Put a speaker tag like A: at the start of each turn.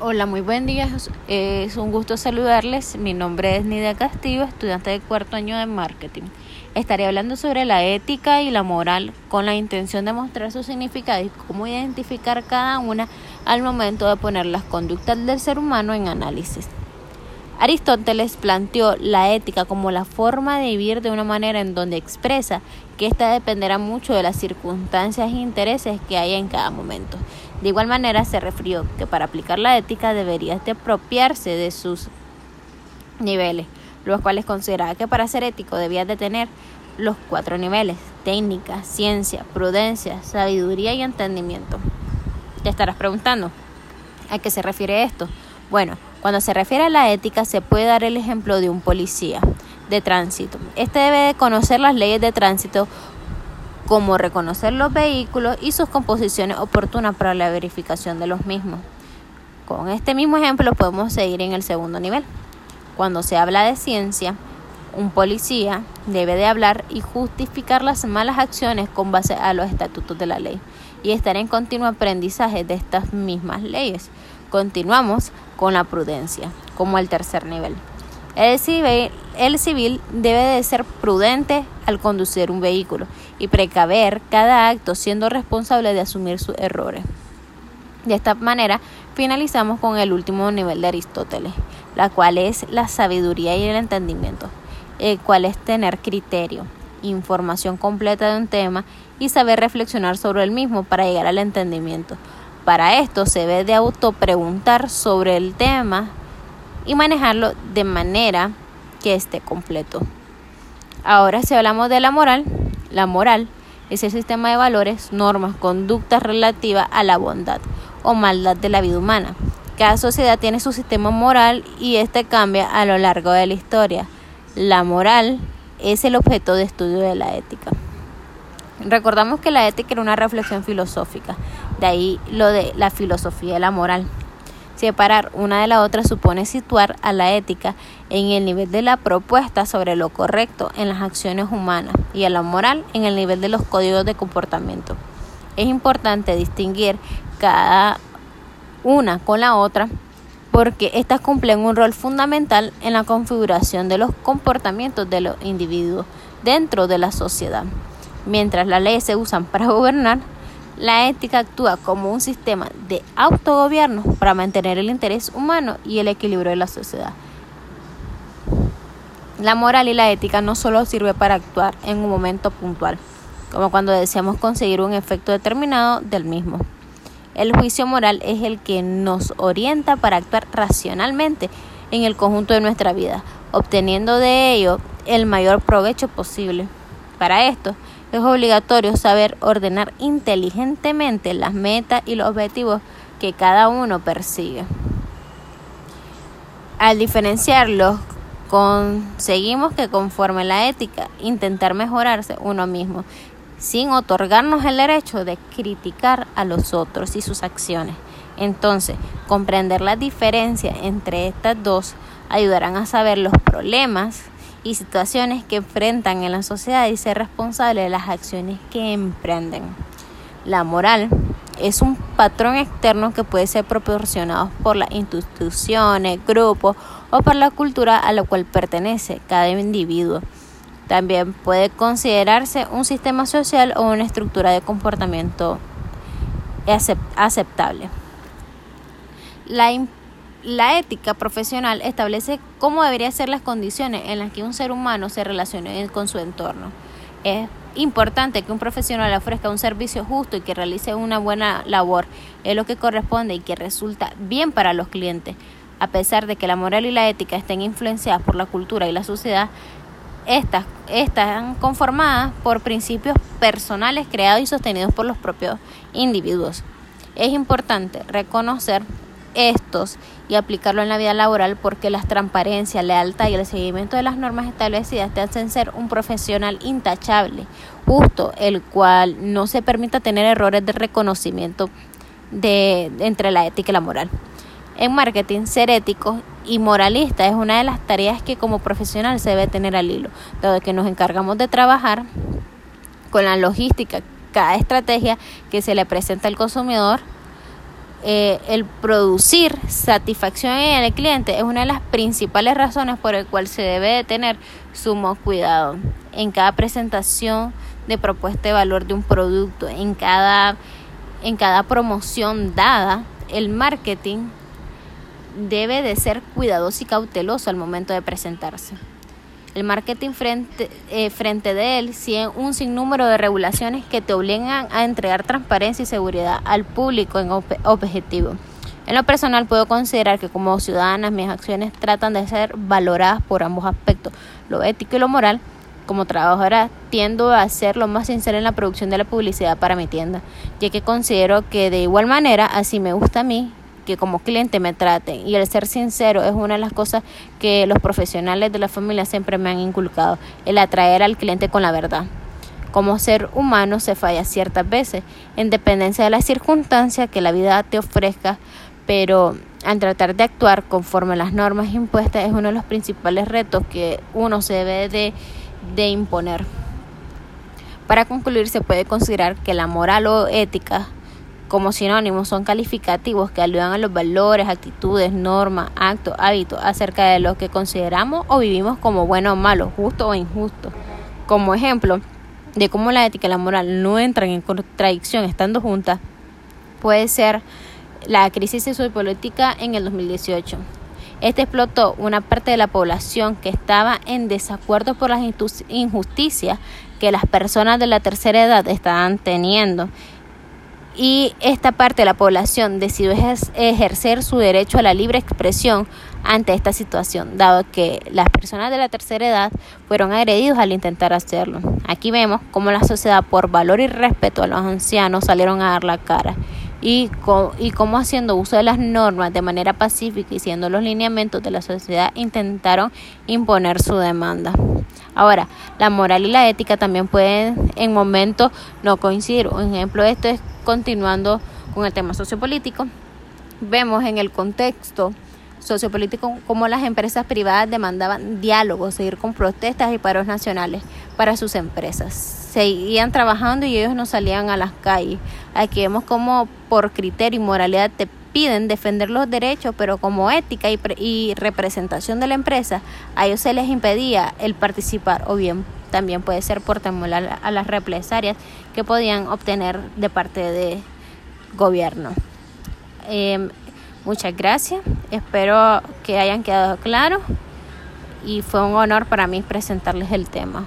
A: Hola, muy buen día. Es un gusto saludarles. Mi nombre es Nidia Castillo, estudiante de cuarto año de marketing. Estaré hablando sobre la ética y la moral con la intención de mostrar su significado y cómo identificar cada una al momento de poner las conductas del ser humano en análisis. Aristóteles planteó la ética como la forma de vivir de una manera en donde expresa que ésta dependerá mucho de las circunstancias e intereses que haya en cada momento. De igual manera se refirió que para aplicar la ética deberías de apropiarse de sus niveles, los cuales consideraba que para ser ético debías de tener los cuatro niveles, técnica, ciencia, prudencia, sabiduría y entendimiento. Te estarás preguntando, ¿a qué se refiere esto? Bueno, cuando se refiere a la ética se puede dar el ejemplo de un policía de tránsito. Este debe de conocer las leyes de tránsito como reconocer los vehículos y sus composiciones oportunas para la verificación de los mismos. Con este mismo ejemplo podemos seguir en el segundo nivel. Cuando se habla de ciencia, un policía debe de hablar y justificar las malas acciones con base a los estatutos de la ley y estar en continuo aprendizaje de estas mismas leyes. Continuamos con la prudencia, como el tercer nivel. El civil, debe de ser prudente al conducir un vehículo y precaver cada acto siendo responsable de asumir sus errores. De esta manera finalizamos con el último nivel de Aristóteles, la cual es la sabiduría y el entendimiento, el cual es tener criterio, información completa de un tema y saber reflexionar sobre el mismo para llegar al entendimiento. Para esto se debe de autopreguntar sobre el tema y manejarlo de manera que esté completo. Ahora si hablamos de la moral, la moral es el sistema de valores, normas, conductas relativas a la bondad o maldad de la vida humana. Cada sociedad tiene su sistema moral y este cambia a lo largo de la historia. La moral es el objeto de estudio de la ética. Recordamos que la ética era una reflexión filosófica, de ahí lo de la filosofía de la moral. Separar una de la otra supone situar a la ética en el nivel de la propuesta sobre lo correcto en las acciones humanas y a la moral en el nivel de los códigos de comportamiento. Es importante distinguir cada una con la otra porque éstas cumplen un rol fundamental en la configuración de los comportamientos de los individuos dentro de la sociedad. Mientras las leyes se usan para gobernar, la ética actúa como un sistema de autogobierno para mantener el interés humano y el equilibrio de la sociedad. La moral y la ética no solo sirve para actuar en un momento puntual, como cuando deseamos conseguir un efecto determinado del mismo. El juicio moral es el que nos orienta para actuar racionalmente en el conjunto de nuestra vida, obteniendo de ello el mayor provecho posible. Para esto, es obligatorio saber ordenar inteligentemente las metas y los objetivos que cada uno persigue. Al diferenciarlos, conseguimos que conforme la ética, intentar mejorarse uno mismo, sin otorgarnos el derecho de criticar a los otros y sus acciones. Entonces, comprender la diferencia entre estas dos ayudarán a saber los problemas y situaciones que enfrentan en la sociedad y ser responsable de las acciones que emprenden. La moral es un patrón externo que puede ser proporcionado por las instituciones, grupos o por la cultura a la cual pertenece cada individuo. También puede considerarse un sistema social o una estructura de comportamiento aceptable. La la ética profesional establece cómo deberían ser las condiciones en las que un ser humano se relacione con su entorno. Es importante que un profesional ofrezca un servicio justo y que realice una buena labor. Es lo que corresponde y que resulta bien para los clientes. A pesar de que la moral y la ética estén influenciadas por la cultura y la sociedad, estas están conformadas por principios personales creados y sostenidos por los propios individuos. Es importante reconocer estos y aplicarlo en la vida laboral porque la transparencia, lealtad y el seguimiento de las normas establecidas te hacen ser un profesional intachable, justo, el cual no se permita tener errores de reconocimiento de, entre la ética y la moral. En marketing, ser ético y moralista es una de las tareas que como profesional se debe tener al hilo, dado que nos encargamos de trabajar con la logística, cada estrategia que se le presenta al consumidor eh, el producir satisfacción en el cliente es una de las principales razones por el cual se debe de tener sumo cuidado en cada presentación de propuesta de valor de un producto, en cada, en cada promoción dada, el marketing debe de ser cuidadoso y cauteloso al momento de presentarse. El marketing frente, eh, frente de él un sinnúmero de regulaciones que te obligan a entregar transparencia y seguridad al público en objetivo. En lo personal puedo considerar que como ciudadanas mis acciones tratan de ser valoradas por ambos aspectos, lo ético y lo moral. Como trabajadora tiendo a ser lo más sincera en la producción de la publicidad para mi tienda, ya que considero que de igual manera así me gusta a mí que como cliente me traten. Y el ser sincero es una de las cosas que los profesionales de la familia siempre me han inculcado, el atraer al cliente con la verdad. Como ser humano se falla ciertas veces, en dependencia de las circunstancias que la vida te ofrezca, pero al tratar de actuar conforme a las normas impuestas es uno de los principales retos que uno se debe de, de imponer. Para concluir, se puede considerar que la moral o ética como sinónimos son calificativos que aludan a los valores, actitudes, normas, actos, hábitos acerca de lo que consideramos o vivimos como bueno o malo, justo o injusto. Como ejemplo de cómo la ética y la moral no entran en contradicción estando juntas, puede ser la crisis sociopolítica en el 2018. Este explotó una parte de la población que estaba en desacuerdo por las injusticias que las personas de la tercera edad estaban teniendo y esta parte de la población decidió ejercer su derecho a la libre expresión ante esta situación, dado que las personas de la tercera edad fueron agredidos al intentar hacerlo. Aquí vemos cómo la sociedad, por valor y respeto a los ancianos, salieron a dar la cara y, y cómo haciendo uso de las normas de manera pacífica y siendo los lineamientos de la sociedad intentaron imponer su demanda. Ahora, la moral y la ética también pueden en momentos no coincidir. Un ejemplo de esto es continuando con el tema sociopolítico, vemos en el contexto sociopolítico cómo las empresas privadas demandaban diálogo, seguir con protestas y paros nacionales para sus empresas. Seguían trabajando y ellos no salían a las calles. Aquí vemos cómo por criterio y moralidad te piden defender los derechos, pero como ética y, representación de la empresa, a ellos se les impedía el participar o bien también puede ser por temor a las represalias que podían obtener de parte de gobierno. Em, muchas gracias, espero que hayan quedado claros y fue un honor para mí presentarles el tema.